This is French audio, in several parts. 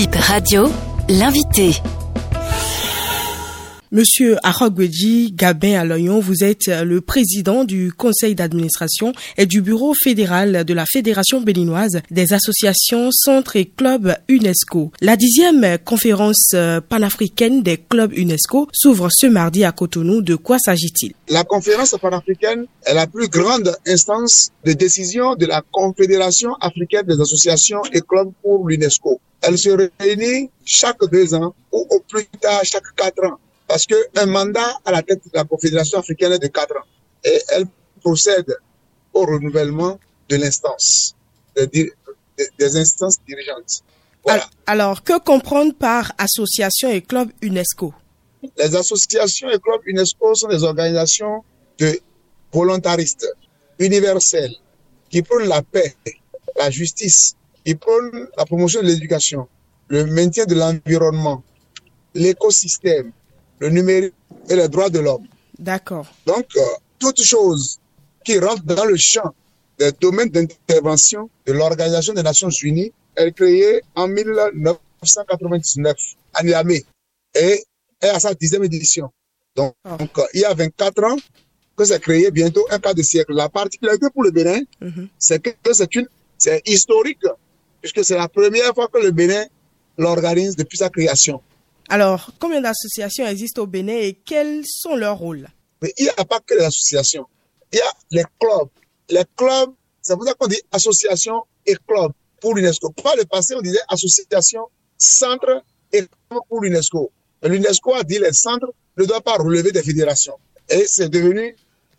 Bip Radio, l'invité. Monsieur Arogweji Gabin Aloyon, vous êtes le président du conseil d'administration et du bureau fédéral de la Fédération béninoise des associations, centres et clubs UNESCO. La dixième conférence panafricaine des clubs UNESCO s'ouvre ce mardi à Cotonou. De quoi s'agit-il? La conférence panafricaine est la plus grande instance de décision de la Confédération africaine des associations et clubs pour l'UNESCO. Elle se réunit chaque deux ans ou au plus tard chaque quatre ans parce qu'un mandat à la tête de la Confédération africaine est de quatre ans et elle procède au renouvellement de l'instance, des, des, instances dirigeantes. Voilà. Alors, que comprendre par association et club UNESCO? Les associations et clubs UNESCO sont des organisations de volontaristes universelles qui prônent la paix, la justice, qui prônent la promotion de l'éducation, le maintien de l'environnement, l'écosystème, le numérique et les droits de l'homme. D'accord. Donc, euh, toutes choses qui rentrent dans le champ des domaines d'intervention de l'Organisation des Nations Unies est créée en 1999 à Niamey et est à sa dixième édition. Donc, Oh. donc, euh, il y a 24 ans que c'est créé bientôt un quart de siècle. La particularité pour le Bénin, Mhm. c'est que c'est une, c'est historique, puisque c'est la première fois que le Bénin l'organise depuis sa création. Alors, combien d'associations existent au Bénin et quels sont leurs rôles? Il n'y a pas que les associations. Il y a les clubs. Les clubs, c'est pour ça qu'on dit association et club pour l'UNESCO. Par le passé, on disait association, centre et club pour l'UNESCO. L'UNESCO a dit les centres ne doivent pas relever des fédérations. Et c'est devenu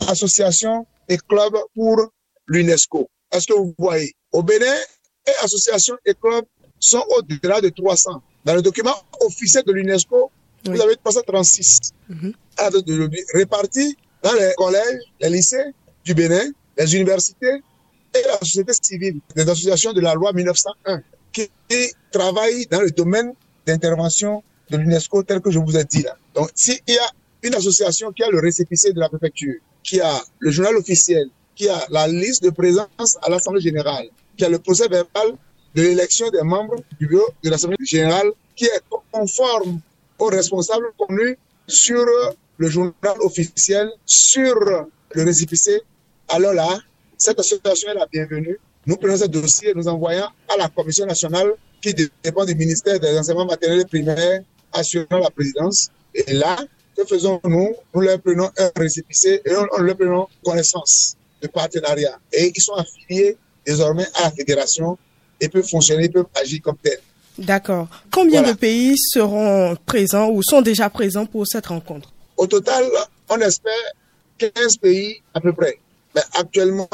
association et club pour l'UNESCO. Est-ce que vous voyez? Au Bénin, et association et club sont au-delà de 300. Dans le document officiel de l'UNESCO, Oui. vous avez 336 Mhm. à date d'aujourd'hui, répartis dans les collèges, les lycées du Bénin, les universités et la société civile, des associations de la loi 1901 qui, qui travaillent dans le domaine d'intervention de l'UNESCO tel que je vous ai dit là. Donc, s'il y a une association qui a le récépissé de la préfecture, qui a le journal officiel, qui a la liste de présence à l'Assemblée générale, qui a le procès verbal de l'élection des membres du bureau de l'Assemblée générale, qui est conforme aux responsables connus sur le journal officiel, sur le récépissé, alors là, cette association est la bienvenue. Nous prenons ce dossier et nous envoyons à la Commission nationale qui dépend du ministère des enseignements maternels et primaires assurant la présidence. Et là, que faisons-nous? Nous leur prenons un récépissé et on, leur prenons connaissance de partenariat. Et ils sont affiliés désormais à la fédération et peuvent fonctionner, peuvent agir comme tels. D'accord. Combien Voilà. de pays seront présents ou sont déjà présents pour cette rencontre? Au total, on espère 15 pays à peu près. Mais actuellement,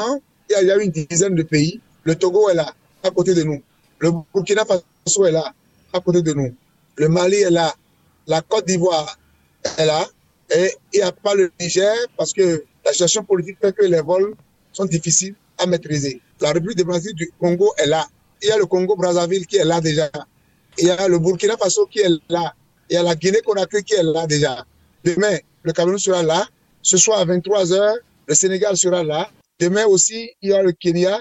il y a- il y a une dizaine de pays. Le Togo est là, à côté de nous. Le Burkina Faso est là, à côté de nous. Le Mali est là. La Côte d'Ivoire est là. Et il n'y a pas le Niger parce que la situation politique fait que les vols sont difficiles à maîtriser. La République démocratique du Congo est là. Il y a le Congo-Brazzaville qui est là déjà. Il y a le Burkina Faso qui est là. Il y a la Guinée-Conakry qui est là déjà. Demain, le Cameroun sera là. Ce soir à 23h, le Sénégal sera là. Demain aussi, il y aura le Kenya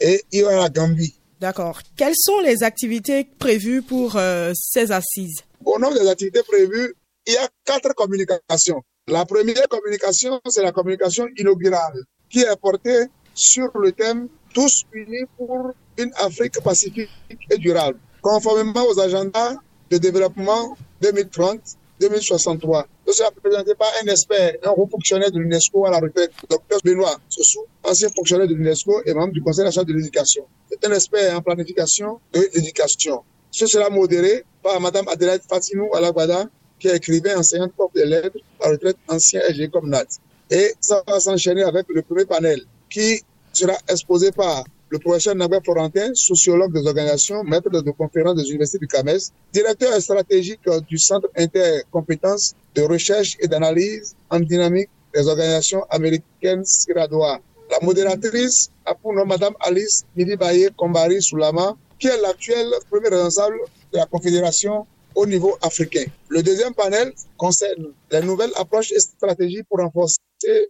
et il y aura la Gambie. D'accord. Quelles sont les activités prévues pour euh, ces assises? Au nom des activités prévues, il y a quatre communications. La première communication, c'est la communication inaugurale qui est portée sur le thème Tous unis pour une Afrique pacifique et durable, conformément aux agendas de développement 2030-2063. Ce sera présenté par un expert, un haut fonctionnaire de l'UNESCO à la retraite, Dr Benoît Sossou, ancien fonctionnaire de l'UNESCO et membre du Conseil national de l'éducation. C'est un expert en planification de l'éducation. Ce sera modéré par Madame Adelaide Fatinou Alagbada, qui est écrivain, enseignante prof de lettres, à la retraite ancien SG comme NAT. Et ça va s'enchaîner avec le premier panel, qui sera exposé par le professeur Naber Florentin, sociologue des organisations, maître de conférences des universités du CAMES, directeur stratégique du Centre intercompétences de recherche et d'analyse en dynamique des organisations américaines Siradoa. La modératrice a pour nom Madame Alice Midibaye Kombari Soulama, qui est l'actuelle première responsable de la Confédération au niveau africain. Le deuxième panel concerne les nouvelles approches et stratégies pour renforcer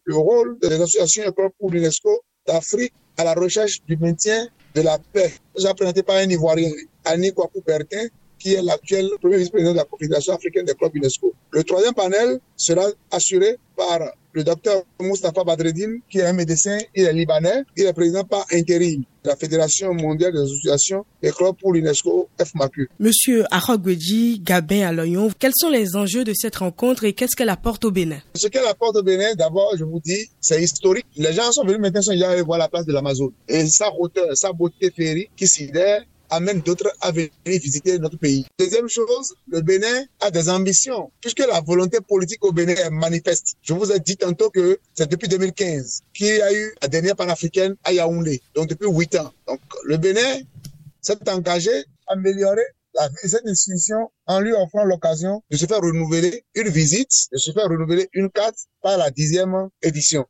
le rôle des associations et pour l'UNESCO d'Afrique à la recherche du maintien de la paix. J'ai présenté par un Ivoirien, Annie Kwaku Bertin, qui est l'actuel premier vice-président de la Confédération africaine des clubs UNESCO. Le troisième panel sera assuré par le docteur Mustafa Badreddine, qui est un médecin, il est libanais, il est président par intérim de la Fédération mondiale des associations des clubs pour l'UNESCO FMAQ. Monsieur Arogweji Gabin Aloyon, quels sont les enjeux de cette rencontre et qu'est-ce qu'elle apporte au Bénin? Ce qu'elle apporte au Bénin, d'abord, je vous dis, c'est historique. Les gens sont venus maintenant, sont déjà voir la place de l'Amazon. Et sa hauteur, sa beauté féerique qui sidère amène d'autres à venir visiter notre pays. Deuxième chose, le Bénin a des ambitions, puisque la volonté politique au Bénin est manifeste. Je vous ai dit tantôt que c'est depuis 2015 qu'il y a eu la dernière panafricaine à Yaoundé, donc depuis huit ans. Donc le Bénin s'est engagé à améliorer la, cette institution en lui offrant l'occasion de se faire renouveler une visite, de se faire renouveler une carte par la dixième édition.